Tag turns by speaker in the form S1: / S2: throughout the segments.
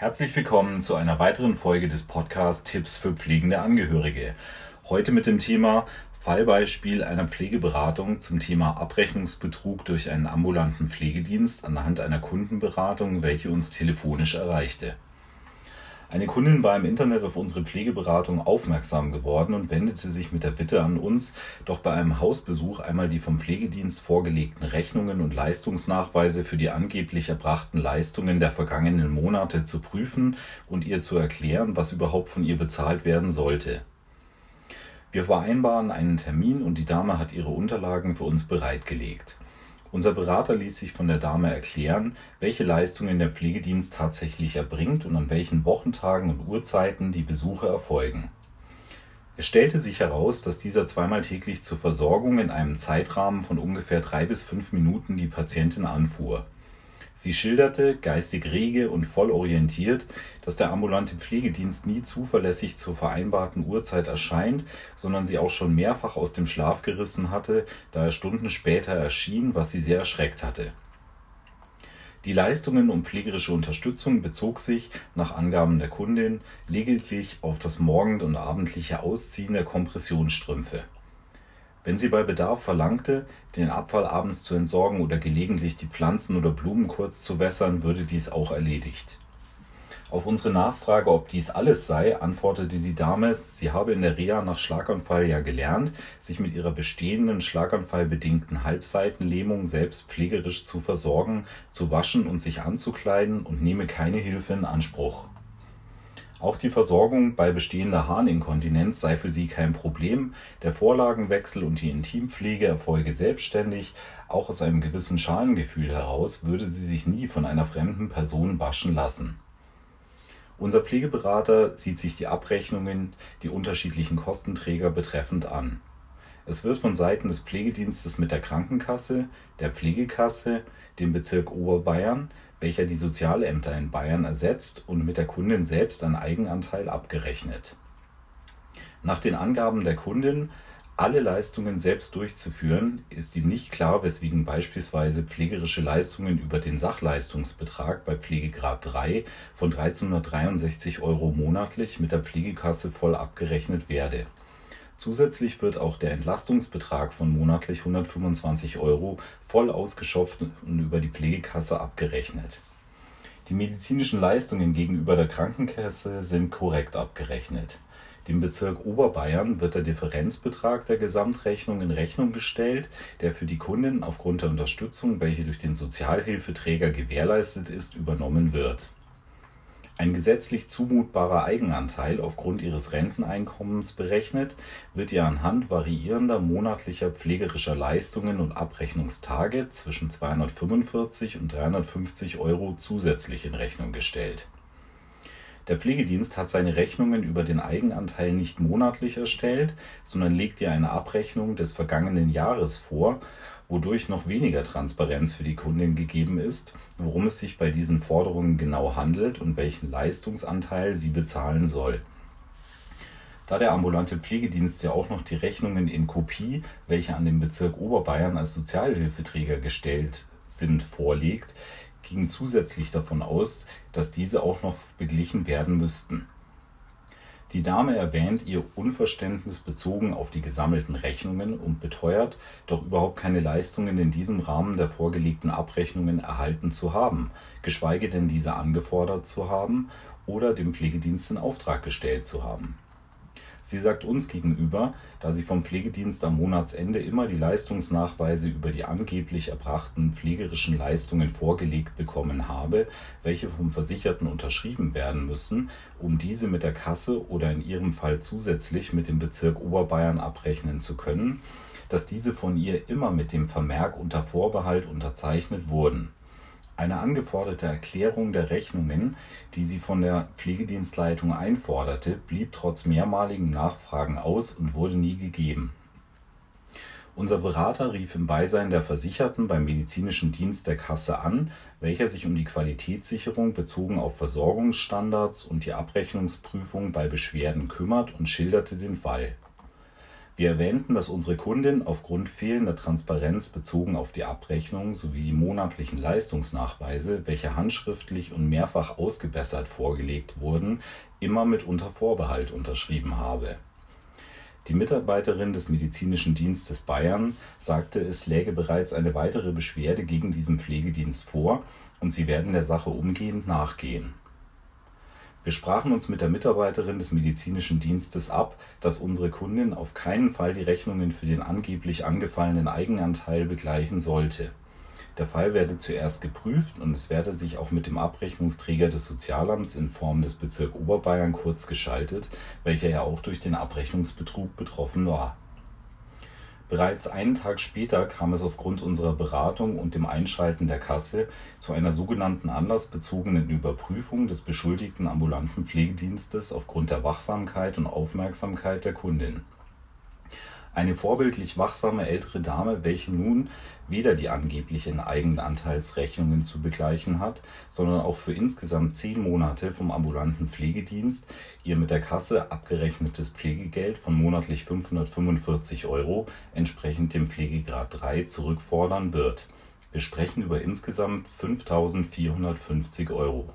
S1: Herzlich willkommen zu einer weiteren Folge des Podcasts Tipps für pflegende Angehörige. Heute mit dem Thema Fallbeispiel einer Pflegeberatung zum Thema Abrechnungsbetrug durch einen ambulanten Pflegedienst anhand einer Kundenberatung, welche uns telefonisch erreichte. Eine Kundin war im Internet auf unsere Pflegeberatung aufmerksam geworden und wendete sich mit der Bitte an uns, doch bei einem Hausbesuch einmal die vom Pflegedienst vorgelegten Rechnungen und Leistungsnachweise für die angeblich erbrachten Leistungen der vergangenen Monate zu prüfen und ihr zu erklären, was überhaupt von ihr bezahlt werden sollte. Wir vereinbaren einen Termin und die Dame hat ihre Unterlagen für uns bereitgelegt. Unser Berater ließ sich von der Dame erklären, welche Leistungen der Pflegedienst tatsächlich erbringt und an welchen Wochentagen und Uhrzeiten die Besuche erfolgen. Es stellte sich heraus, dass dieser zweimal täglich zur Versorgung in einem Zeitrahmen von ungefähr drei bis fünf Minuten die Patientin anfuhr Sie schilderte, geistig rege und voll orientiert, dass der ambulante Pflegedienst nie zuverlässig zur vereinbarten Uhrzeit erscheint, sondern sie auch schon mehrfach aus dem Schlaf gerissen hatte, da er Stunden später erschien, was sie sehr erschreckt hatte. Die Leistungen und pflegerische Unterstützung bezog sich, nach Angaben der Kundin, lediglich auf das morgend und abendliche Ausziehen der Kompressionsstrümpfe wenn sie bei Bedarf verlangte, den Abfall abends zu entsorgen oder gelegentlich die Pflanzen oder Blumen kurz zu wässern, würde dies auch erledigt. Auf unsere Nachfrage, ob dies alles sei, antwortete die Dame, sie habe in der Reha nach Schlaganfall ja gelernt, sich mit ihrer bestehenden schlaganfallbedingten Halbseitenlähmung selbst pflegerisch zu versorgen, zu waschen und sich anzukleiden und nehme keine Hilfe in Anspruch. Auch die Versorgung bei bestehender Harninkontinenz sei für sie kein Problem, der Vorlagenwechsel und die Intimpflege erfolge selbstständig, auch aus einem gewissen Schalengefühl heraus würde sie sich nie von einer fremden Person waschen lassen. Unser Pflegeberater sieht sich die Abrechnungen, die unterschiedlichen Kostenträger betreffend an. Es wird von Seiten des Pflegedienstes mit der Krankenkasse, der Pflegekasse, dem Bezirk Oberbayern welcher die Sozialämter in Bayern ersetzt und mit der Kundin selbst ein Eigenanteil abgerechnet. Nach den Angaben der Kundin, alle Leistungen selbst durchzuführen, ist ihm nicht klar, weswegen beispielsweise pflegerische Leistungen über den Sachleistungsbetrag bei Pflegegrad 3 von 1363 Euro monatlich mit der Pflegekasse voll abgerechnet werde Zusätzlich wird auch der Entlastungsbetrag von monatlich 125 Euro voll ausgeschöpft und über die Pflegekasse abgerechnet. Die medizinischen Leistungen gegenüber der Krankenkasse sind korrekt abgerechnet. Dem Bezirk Oberbayern wird der Differenzbetrag der Gesamtrechnung in Rechnung gestellt, der für die Kunden aufgrund der Unterstützung, welche durch den Sozialhilfeträger gewährleistet ist, übernommen wird ein gesetzlich zumutbarer Eigenanteil aufgrund ihres Renteneinkommens berechnet, wird ihr anhand variierender monatlicher pflegerischer Leistungen und Abrechnungstage zwischen 245 und 350 Euro zusätzlich in Rechnung gestellt. Der Pflegedienst hat seine Rechnungen über den Eigenanteil nicht monatlich erstellt, sondern legt ihr eine Abrechnung des vergangenen Jahres vor wodurch noch weniger Transparenz für die Kundin gegeben ist, worum es sich bei diesen Forderungen genau handelt und welchen Leistungsanteil sie bezahlen soll. Da der ambulante Pflegedienst ja auch noch die Rechnungen in Kopie, welche an den Bezirk Oberbayern als Sozialhilfeträger gestellt sind, vorlegt, ging zusätzlich davon aus, dass diese auch noch beglichen werden müssten. Die Dame erwähnt ihr Unverständnis bezogen auf die gesammelten Rechnungen und beteuert, doch überhaupt keine Leistungen in diesem Rahmen der vorgelegten Abrechnungen erhalten zu haben, geschweige denn diese angefordert zu haben oder dem Pflegedienst in Auftrag gestellt zu haben Sie sagt uns gegenüber, da sie vom Pflegedienst am Monatsende immer die Leistungsnachweise über die angeblich erbrachten pflegerischen Leistungen vorgelegt bekommen habe, welche vom Versicherten unterschrieben werden müssen, um diese mit der Kasse oder in ihrem Fall zusätzlich mit dem Bezirk Oberbayern abrechnen zu können, dass diese von ihr immer mit dem Vermerk unter Vorbehalt unterzeichnet wurden eine angeforderte Erklärung der Rechnungen, die sie von der Pflegedienstleitung einforderte, blieb trotz mehrmaligen Nachfragen aus und wurde nie gegeben. Unser Berater rief im Beisein der Versicherten beim medizinischen Dienst der Kasse an, welcher sich um die Qualitätssicherung bezogen auf Versorgungsstandards und die Abrechnungsprüfung bei Beschwerden kümmert und schilderte den Fall Wir erwähnten, dass unsere Kundin aufgrund fehlender Transparenz bezogen auf die Abrechnung sowie die monatlichen Leistungsnachweise, welche handschriftlich und mehrfach ausgebessert vorgelegt wurden, immer mit unter Vorbehalt unterschrieben habe. Die Mitarbeiterin des Medizinischen Dienstes Bayern sagte, es läge bereits eine weitere Beschwerde gegen diesen Pflegedienst vor und sie werden der Sache umgehend nachgehen. Wir sprachen uns mit der Mitarbeiterin des medizinischen Dienstes ab, dass unsere Kundin auf keinen Fall die Rechnungen für den angeblich angefallenen Eigenanteil begleichen sollte. Der Fall werde zuerst geprüft und es werde sich auch mit dem Abrechnungsträger des Sozialamts in Form des Bezirk Oberbayern kurz geschaltet, welcher ja auch durch den Abrechnungsbetrug betroffen war. Bereits einen Tag später kam es aufgrund unserer Beratung und dem Einschalten der Kasse zu einer sogenannten anlassbezogenen Überprüfung des beschuldigten ambulanten Pflegedienstes aufgrund der Wachsamkeit und Aufmerksamkeit der Kundin eine vorbildlich wachsame ältere Dame, welche nun weder die angeblichen Eigenanteilsrechnungen zu begleichen hat, sondern auch für insgesamt zehn Monate vom ambulanten Pflegedienst ihr mit der Kasse abgerechnetes Pflegegeld von monatlich 545 Euro entsprechend dem Pflegegrad 3 zurückfordern wird. Wir sprechen über insgesamt 5450 Euro.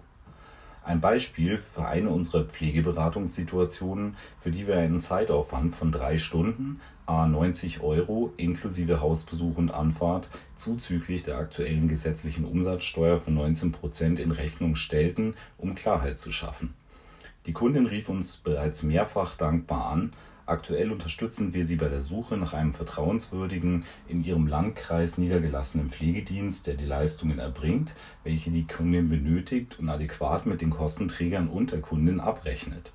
S1: Ein Beispiel für eine unserer Pflegeberatungssituationen, für die wir einen Zeitaufwand von drei Stunden a 90 Euro inklusive Hausbesuch und Anfahrt zuzüglich der aktuellen gesetzlichen Umsatzsteuer von 19 Prozent in Rechnung stellten, um Klarheit zu schaffen. Die Kundin rief uns bereits mehrfach dankbar an, Aktuell unterstützen wir sie bei der Suche nach einem vertrauenswürdigen, in ihrem Landkreis niedergelassenen Pflegedienst, der die Leistungen erbringt, welche die Kundin benötigt und adäquat mit den Kostenträgern und der Kundin abrechnet.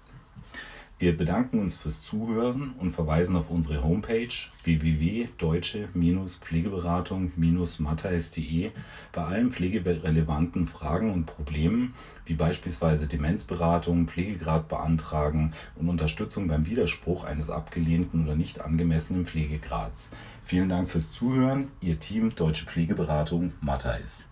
S1: Wir bedanken uns fürs Zuhören und verweisen auf unsere Homepage www.deutsche-pflegeberatung-matthais.de bei allen pflegerelevanten Fragen und Problemen, wie beispielsweise Demenzberatung, Pflegegrad beantragen und Unterstützung beim Widerspruch eines abgelehnten oder nicht angemessenen Pflegegrads. Vielen Dank fürs Zuhören, Ihr Team Deutsche Pflegeberatung Matthais.